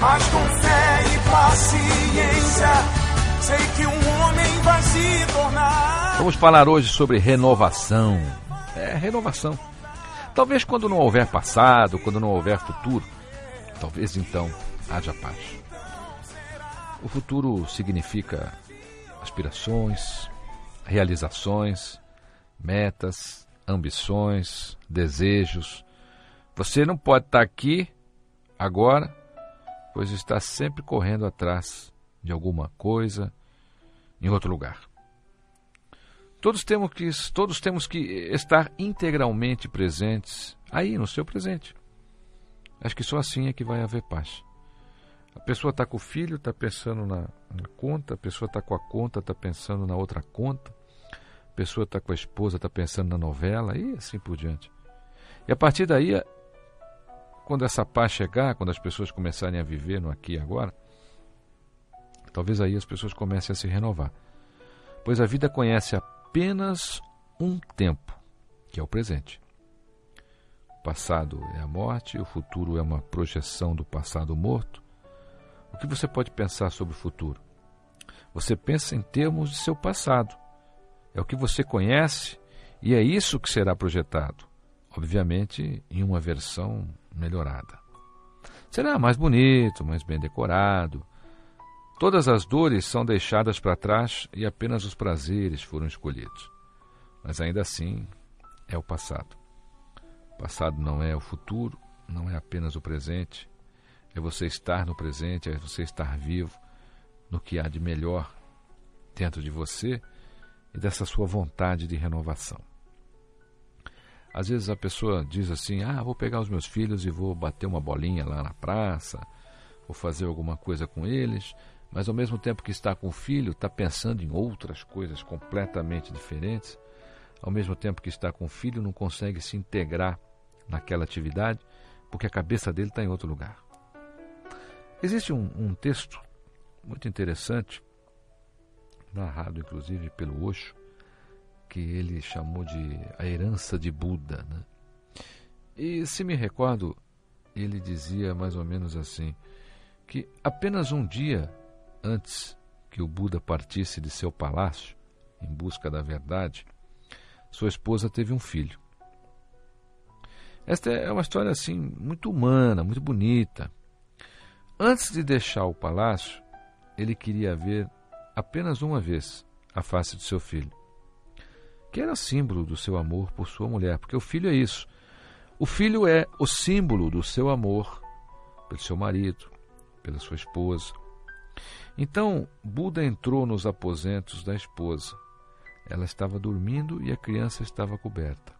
Mas com fé e paciência, sei que um homem vai se tornar. Vamos falar hoje sobre renovação. É, renovação. Talvez quando não houver passado, quando não houver futuro, talvez então haja paz. O futuro significa aspirações, realizações, metas, ambições, desejos. Você não pode estar aqui agora, pois está sempre correndo atrás de alguma coisa em outro lugar. Todos temos que, todos temos que estar integralmente presentes aí no seu presente. Acho que só assim é que vai haver paz. A pessoa está com o filho, está pensando na, na, conta, a pessoa está com a conta, está pensando na outra conta, a pessoa está com a esposa, está pensando na novela e assim por diante. E a partir daí, quando essa paz chegar, quando as pessoas começarem a viver no aqui e agora, talvez aí as pessoas comecem a se renovar. Pois a vida conhece apenas um tempo, que é o presente. O passado é a morte, o futuro é uma projeção do passado morto. O que você pode pensar sobre o futuro? Você pensa em termos de seu passado. É o que você conhece e é isso que será projetado, obviamente em uma versão melhorada. Será mais bonito, mais bem decorado. Todas as dores são deixadas para trás e apenas os prazeres foram escolhidos. Mas ainda assim, é o passado. O passado não é o futuro, não é apenas o presente. É você estar no presente, é você estar vivo no que há de melhor dentro de você e dessa sua vontade de renovação. Às vezes a pessoa diz assim: Ah, vou pegar os meus filhos e vou bater uma bolinha lá na praça, vou fazer alguma coisa com eles, mas ao mesmo tempo que está com o filho, está pensando em outras coisas completamente diferentes. Ao mesmo tempo que está com o filho, não consegue se integrar naquela atividade porque a cabeça dele está em outro lugar. Existe um, um texto muito interessante, narrado inclusive pelo Osho, que ele chamou de a herança de Buda. Né? E se me recordo, ele dizia mais ou menos assim: que apenas um dia antes que o Buda partisse de seu palácio em busca da verdade, sua esposa teve um filho. Esta é uma história assim muito humana, muito bonita. Antes de deixar o palácio, ele queria ver apenas uma vez a face de seu filho, que era símbolo do seu amor por sua mulher, porque o filho é isso. O filho é o símbolo do seu amor pelo seu marido, pela sua esposa. Então, Buda entrou nos aposentos da esposa. Ela estava dormindo e a criança estava coberta.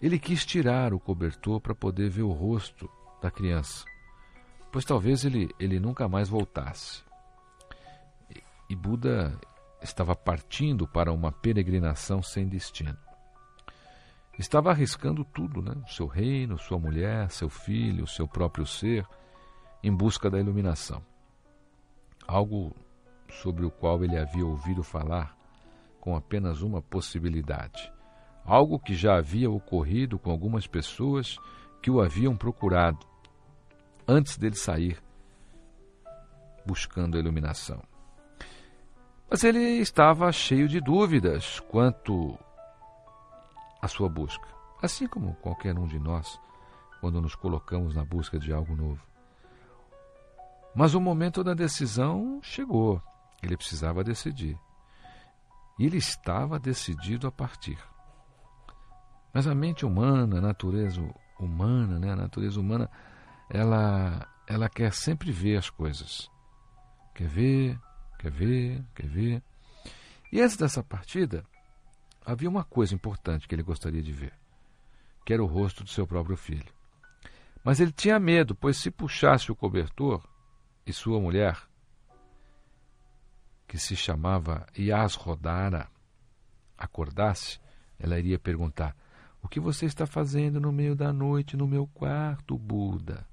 Ele quis tirar o cobertor para poder ver o rosto da criança, pois talvez ele, ele nunca mais voltasse. E, Buda estava partindo para uma peregrinação sem destino. Estava arriscando tudo, né? seu reino, sua mulher, seu filho, seu próprio ser, em busca da iluminação. Algo sobre o qual ele havia ouvido falar com apenas uma possibilidade. Algo que já havia ocorrido com algumas pessoas que o haviam procurado antes dele sair buscando a iluminação. Mas ele estava cheio de dúvidas quanto à sua busca, assim como qualquer um de nós quando nos colocamos na busca de algo novo. Mas o momento da decisão chegou. Ele precisava decidir. E ele estava decidido a partir. Mas a mente humana, a natureza humana, né, a natureza humana, ela, ela quer sempre ver as coisas. Quer ver, quer ver, quer ver. E antes dessa partida, havia uma coisa importante que ele gostaria de ver, que era o rosto do seu próprio filho. Mas ele tinha medo, pois se puxasse o cobertor e sua mulher, que se chamava Yasrodara, acordasse, ela iria perguntar: O que você está fazendo no meio da noite no meu quarto, Buda?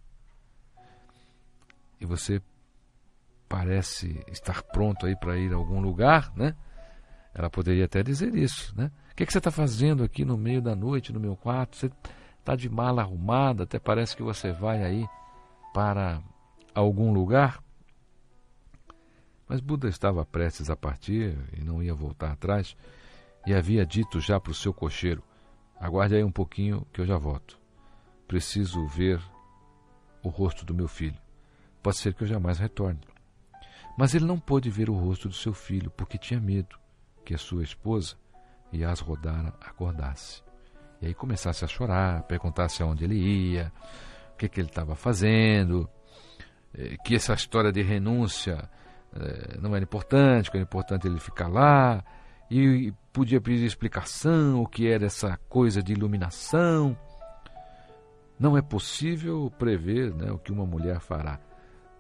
E você parece estar pronto aí para ir a algum lugar, né? Ela poderia até dizer isso, né? O que, é que você está fazendo aqui no meio da noite, no meu quarto? Você está de mala arrumada, até parece que você vai aí para algum lugar. Mas Buda estava prestes a partir e não ia voltar atrás, e havia dito já para o seu cocheiro: Aguarde aí um pouquinho que eu já volto. Preciso ver o rosto do meu filho. Pode ser que eu jamais retorne. Mas ele não pôde ver o rosto do seu filho, porque tinha medo que a sua esposa, Yasrodara, acordasse. E aí começasse a chorar, perguntasse aonde ele ia, o que, que ele estava fazendo, eh, que essa história de renúncia eh, não era importante, que era importante ele ficar lá, e podia pedir explicação, o que era essa coisa de iluminação. Não é possível prever né, o que uma mulher fará.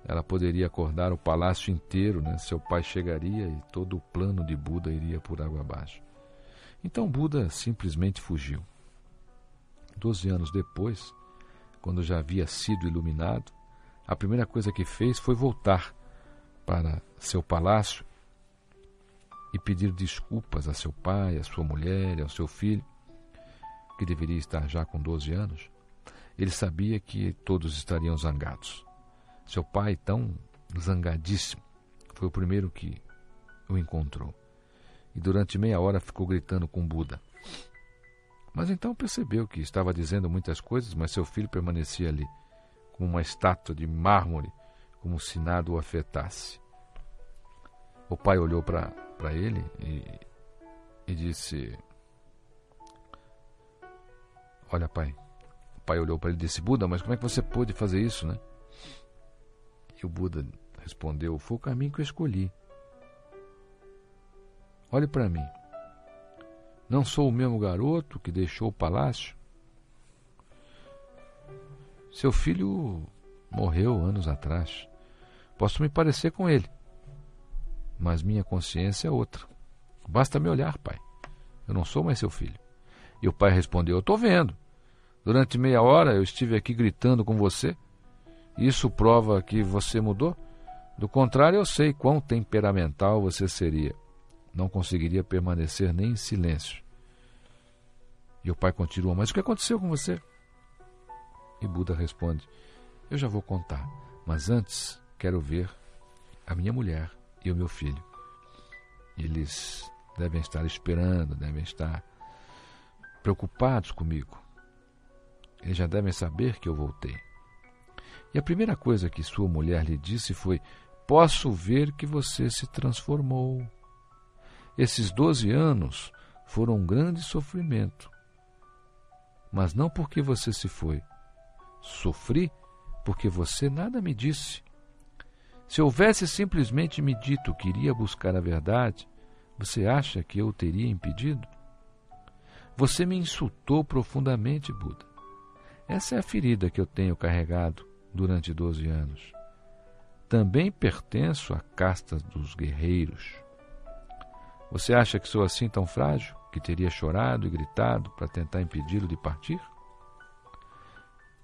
Ela poderia acordar o palácio inteiro, né? seu pai chegaria e todo o plano de Buda iria por água abaixo. Então Buda simplesmente fugiu. Doze anos depois, quando já havia sido iluminado, a primeira coisa que fez foi voltar para seu palácio e pedir desculpas a seu pai, a sua mulher ao seu filho, que deveria estar já com 12 anos. Ele sabia que todos estariam zangados. Seu pai, tão zangadíssimo, foi o primeiro que o encontrou. E durante meia hora ficou gritando com Buda. Mas então percebeu que estava dizendo muitas coisas, mas seu filho permanecia ali, como uma estátua de mármore, como se nada o afetasse. O pai olhou para ele e, e disse: Olha, pai. O pai olhou para ele e disse: Buda, mas como é que você pôde fazer isso, né? E o Buda respondeu: Foi o caminho que eu escolhi. Olhe para mim. Não sou o mesmo garoto que deixou o palácio? Seu filho morreu anos atrás. Posso me parecer com ele, mas minha consciência é outra. Basta me olhar, pai. Eu não sou mais seu filho. E o pai respondeu: Eu estou vendo. Durante meia hora eu estive aqui gritando com você isso prova que você mudou? Do contrário, eu sei quão temperamental você seria. Não conseguiria permanecer nem em silêncio. E o pai continua: Mas o que aconteceu com você? E Buda responde: Eu já vou contar, mas antes quero ver a minha mulher e o meu filho. Eles devem estar esperando, devem estar preocupados comigo. Eles já devem saber que eu voltei. E a primeira coisa que sua mulher lhe disse foi: Posso ver que você se transformou. Esses doze anos foram um grande sofrimento. Mas não porque você se foi. Sofri porque você nada me disse. Se houvesse simplesmente me dito que iria buscar a verdade, você acha que eu teria impedido? Você me insultou profundamente, Buda. Essa é a ferida que eu tenho carregado durante 12 anos. Também pertenço à casta dos guerreiros. Você acha que sou assim tão frágil que teria chorado e gritado para tentar impedi-lo de partir?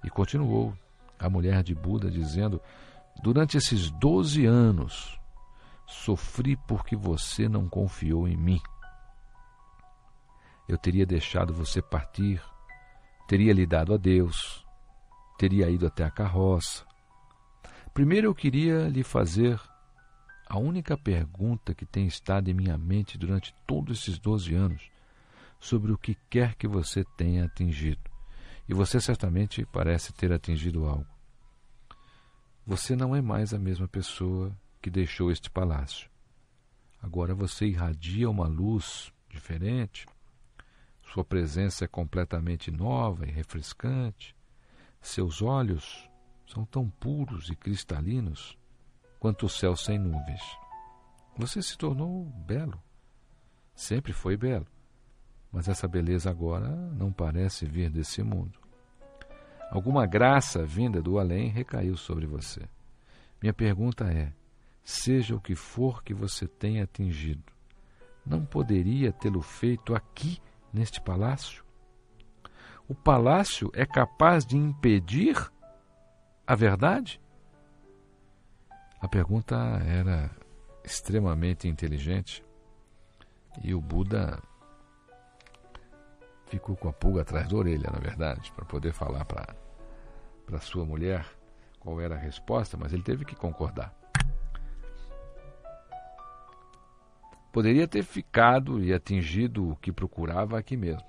E continuou a mulher de Buda dizendo: Durante esses doze anos sofri porque você não confiou em mim. Eu teria deixado você partir, teria lhe dado a Deus, teria ido até a carroça. Primeiro eu queria lhe fazer a única pergunta que tem estado em minha mente durante todos esses doze anos sobre o que quer que você tenha atingido. E você certamente parece ter atingido algo. Você não é mais a mesma pessoa que deixou este palácio. Agora você irradia uma luz diferente. Sua presença é completamente nova e refrescante. Seus olhos são tão puros e cristalinos quanto o céu sem nuvens. Você se tornou belo. Sempre foi belo. Mas essa beleza agora não parece vir desse mundo. Alguma graça vinda do além recaiu sobre você. Minha pergunta é: seja o que for que você tenha atingido, não poderia tê-lo feito aqui, neste palácio? O palácio é capaz de impedir a verdade? A pergunta era extremamente inteligente e o Buda ficou com a pulga atrás da orelha, na verdade, para poder falar para sua mulher qual era a resposta, mas ele teve que concordar. Poderia ter ficado e atingido o que procurava aqui mesmo,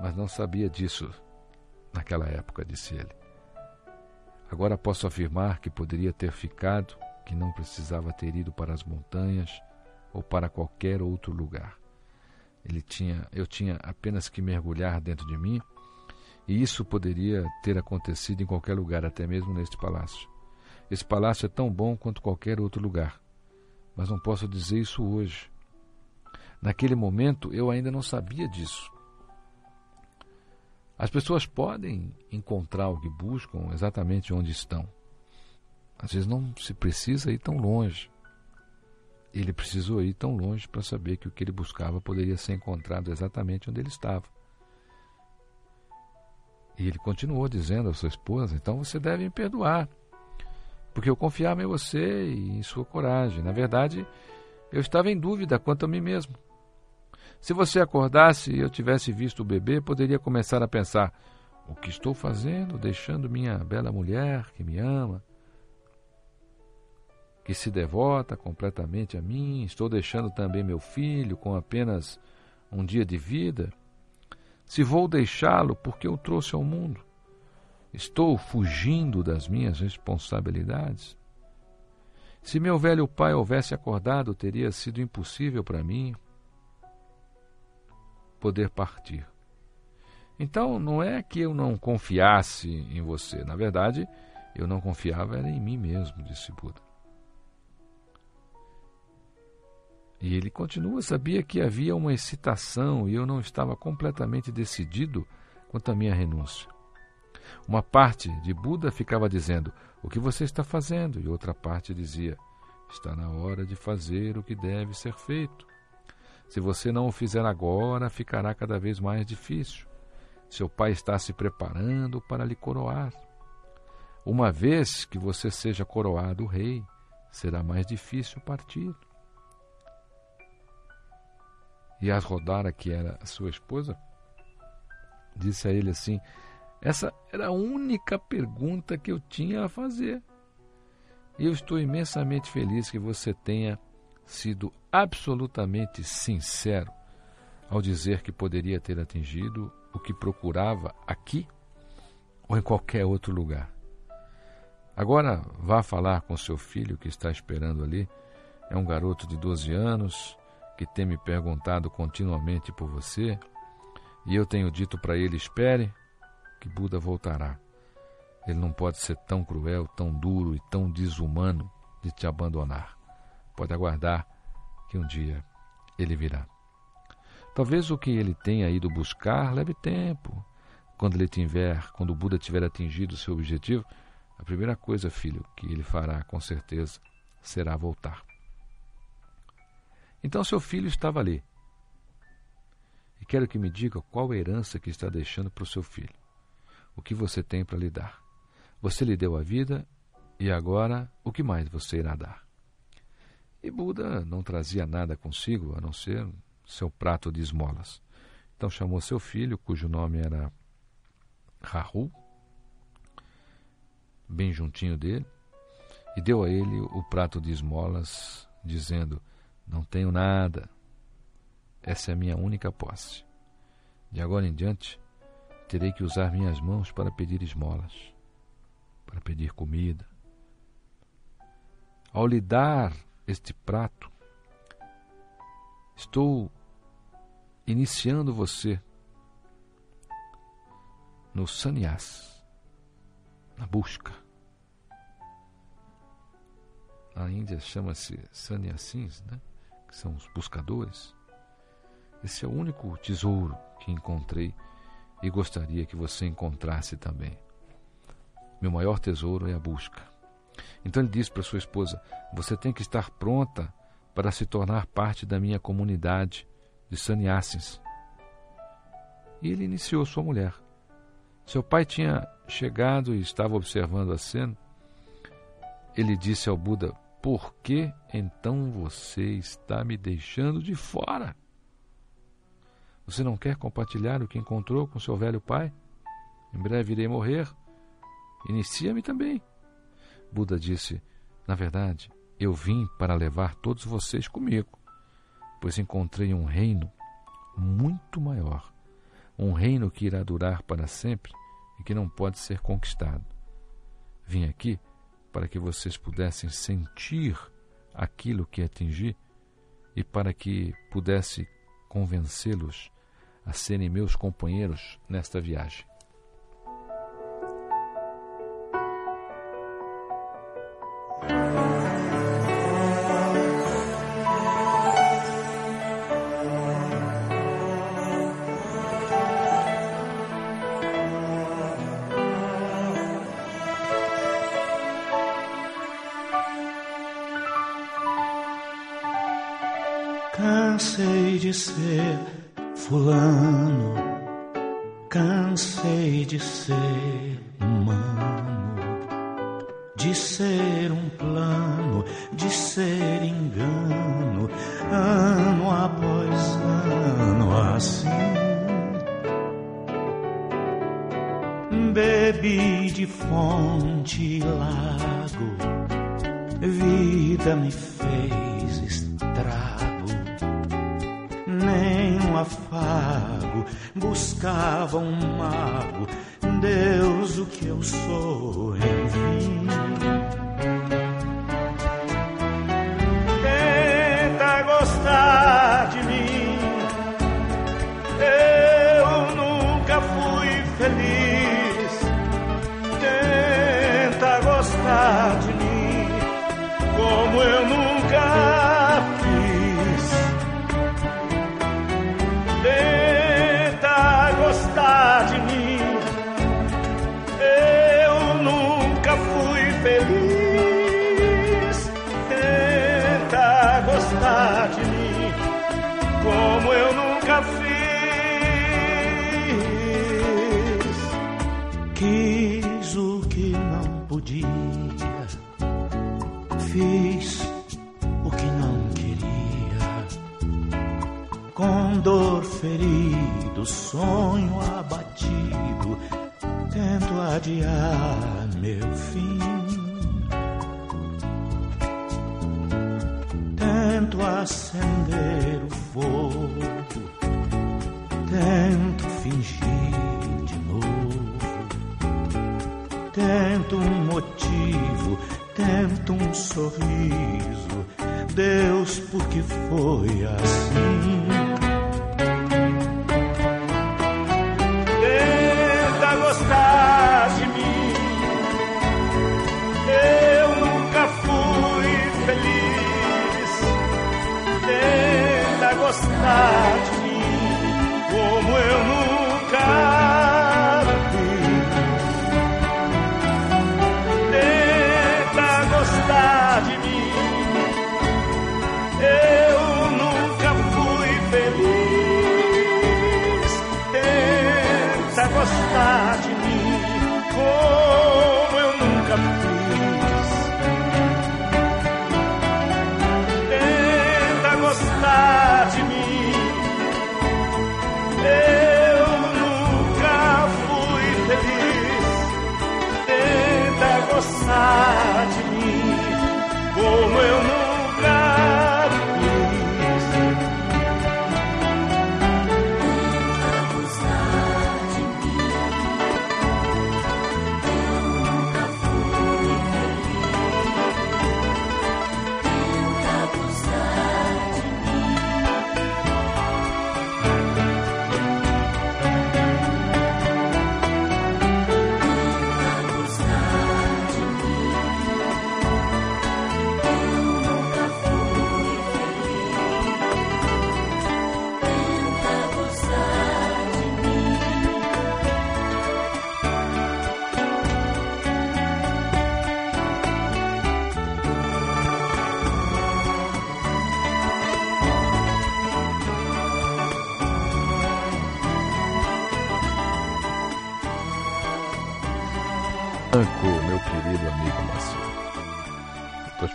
mas não sabia disso naquela época, disse ele. Agora posso afirmar que poderia ter ficado, que não precisava ter ido para as montanhas ou para qualquer outro lugar. Ele tinha, eu tinha apenas que mergulhar dentro de mim, e isso poderia ter acontecido em qualquer lugar, até mesmo neste palácio. Esse palácio é tão bom quanto qualquer outro lugar, mas não posso dizer isso hoje. Naquele momento eu ainda não sabia disso. As pessoas podem encontrar o que buscam exatamente onde estão. Às vezes não se precisa ir tão longe. Ele precisou ir tão longe para saber que o que ele buscava poderia ser encontrado exatamente onde ele estava. E ele continuou dizendo à sua esposa: então você deve me perdoar, porque eu confiava em você e em sua coragem. Na verdade, eu estava em dúvida quanto a mim mesmo. Se você acordasse e eu tivesse visto o bebê, poderia começar a pensar: o que estou fazendo, deixando minha bela mulher que me ama, que se devota completamente a mim, estou deixando também meu filho com apenas um dia de vida? Se vou deixá-lo porque eu trouxe ao mundo, estou fugindo das minhas responsabilidades? Se meu velho pai houvesse acordado, teria sido impossível para mim poder partir. Então, não é que eu não confiasse em você. Na verdade, eu não confiava era em mim mesmo, disse Buda. E ele continua, sabia que havia uma excitação e eu não estava completamente decidido quanto à minha renúncia. Uma parte de Buda ficava dizendo: O que você está fazendo? E outra parte dizia: Está na hora de fazer o que deve ser feito. Se você não o fizer agora, ficará cada vez mais difícil. Seu pai está se preparando para lhe coroar. Uma vez que você seja coroado rei, será mais difícil partir. E Asrodara, que era sua esposa, disse a ele assim: Essa era a única pergunta que eu tinha a fazer. Eu estou imensamente feliz que você tenha sido absolutamente sincero ao dizer que poderia ter atingido o que procurava aqui ou em qualquer outro lugar. Agora vá falar com seu filho que está esperando ali. É um garoto de 12 anos que tem me perguntado continuamente por você, e eu tenho dito para ele: espere, que Buda voltará. Ele não pode ser tão cruel, tão duro e tão desumano de te abandonar. Pode aguardar que um dia ele virá. Talvez o que ele tenha ido buscar leve tempo. Quando ele tiver, quando o Buda tiver atingido o seu objetivo, a primeira coisa, filho, que ele fará com certeza será voltar. Então seu filho estava ali. E quero que me diga qual a herança que está deixando para o seu filho. O que você tem para lhe dar. Você lhe deu a vida e agora o que mais você irá dar? E Buda não trazia nada consigo a não ser seu prato de esmolas. Então chamou seu filho, cujo nome era Rahu, bem juntinho dele, e deu a ele o prato de esmolas, dizendo: Não tenho nada, essa é a minha única posse. De agora em diante, terei que usar minhas mãos para pedir esmolas, para pedir comida. Ao lhe dar este prato, estou iniciando você no sannyas, na busca. A Índia chama-se sannyasins, né? que são os buscadores. Esse é o único tesouro que encontrei e gostaria que você encontrasse também. Meu maior tesouro é a busca. Então ele disse para sua esposa: Você tem que estar pronta para se tornar parte da minha comunidade de sannyasins. E ele iniciou sua mulher. Seu pai tinha chegado e estava observando a cena. Ele disse ao Buda: Por que então você está me deixando de fora? Você não quer compartilhar o que encontrou com seu velho pai? Em breve irei morrer. Inicia-me também. Buda disse: Na verdade, eu vim para levar todos vocês comigo, pois encontrei um reino muito maior, um reino que irá durar para sempre e que não pode ser conquistado. Vim aqui para que vocês pudessem sentir aquilo que atingi e para que pudesse convencê-los a serem meus companheiros nesta viagem. Bebi de fonte lago, vida me fez estrago. Nem um afago, buscava um mago, Deus o que eu sou, enfim. Como eu nunca fiz. Quis o que não podia. Fiz o que não queria com dor ferido, sonho abatido, tento adiar meu fim. Tento acender o fogo, tento fingir de novo, tento um motivo, tento um sorriso. Deus, por que foi assim?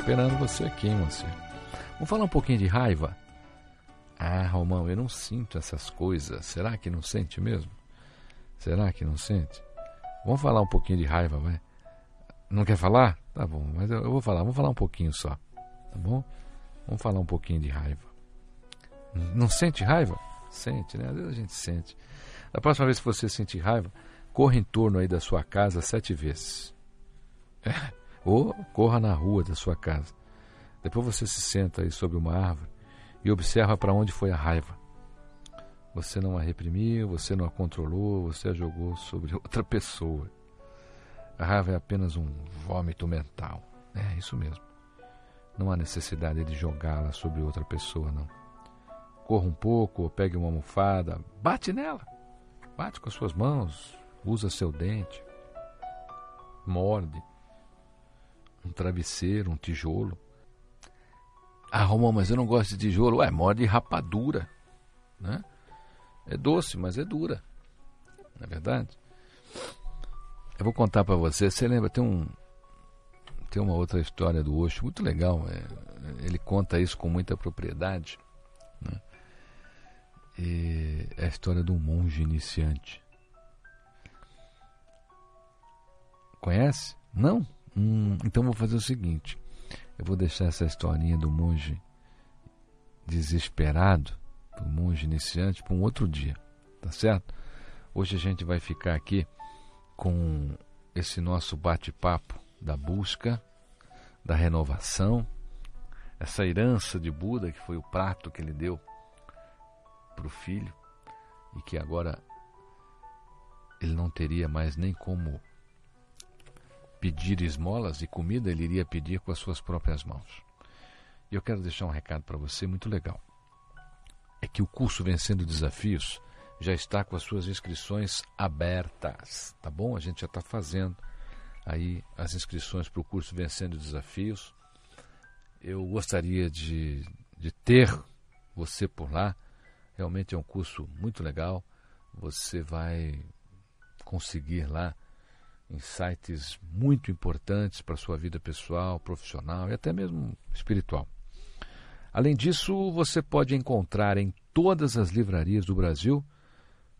Esperando você aqui, Moacir. Vamos falar um pouquinho de raiva? Ah, Romão, eu não sinto essas coisas. Será que não sente mesmo? Será que não sente? Vamos falar um pouquinho de raiva, vai? Não quer falar? Tá bom, mas eu, eu vou falar. Vamos falar um pouquinho só. Tá bom? Vamos falar um pouquinho de raiva. Não sente raiva? Sente, né? Às vezes a gente sente. Da próxima vez que você sentir raiva, corra em torno aí da sua casa sete vezes. É. Ou corra na rua da sua casa. Depois você se senta aí sobre uma árvore e observa para onde foi a raiva. Você não a reprimiu, você não a controlou, você a jogou sobre outra pessoa. A raiva é apenas um vômito mental. É isso mesmo. Não há necessidade de jogá-la sobre outra pessoa, não. Corra um pouco, ou pegue uma almofada, bate nela. Bate com as suas mãos, usa seu dente, morde um travesseiro, um tijolo. Ah, Romão, mas eu não gosto de tijolo. Ué, morde rapadura, né? É doce, mas é dura. Não é verdade? Eu vou contar para você. Você lembra? Tem um tem uma outra história do Osho muito legal. é, ele conta isso com muita propriedade. Né? É a história de um monge iniciante. Conhece? Não? Hum, então vou fazer o seguinte: eu vou deixar essa historinha do monge desesperado, do monge iniciante, para um outro dia, tá certo? Hoje a gente vai ficar aqui com esse nosso bate-papo da busca, da renovação, essa herança de Buda que foi o prato que ele deu para o filho e que agora ele não teria mais nem como pedir esmolas e comida, ele iria pedir com as suas próprias mãos. E eu quero deixar um recado para você muito legal. É que o curso Vencendo Desafios já está com as suas inscrições abertas, tá bom? A gente já está fazendo aí as inscrições para o curso Vencendo Desafios. Eu gostaria de, de ter você por lá. Realmente é um curso muito legal. Você vai conseguir lá insights muito importantes para a sua vida pessoal, profissional e até mesmo espiritual. Além disso, você pode encontrar em todas as livrarias do Brasil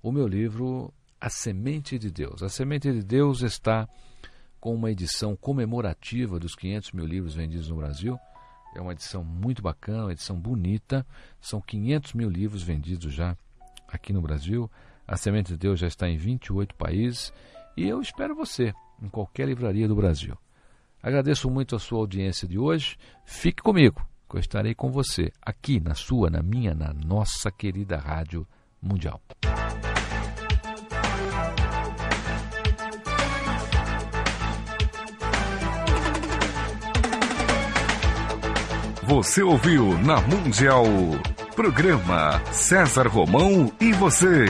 o meu livro A Semente de Deus. A Semente de Deus está com uma edição comemorativa dos 500 mil livros vendidos no Brasil. É uma edição muito bacana, uma edição bonita. São 500 mil livros vendidos já aqui no Brasil. A Semente de Deus já está em 28 países e eu espero você em qualquer livraria do Brasil. Agradeço muito a sua audiência de hoje. Fique comigo, que eu estarei com você aqui na sua, na minha, na nossa querida Rádio Mundial. Você ouviu na Mundial. Programa César Romão e você.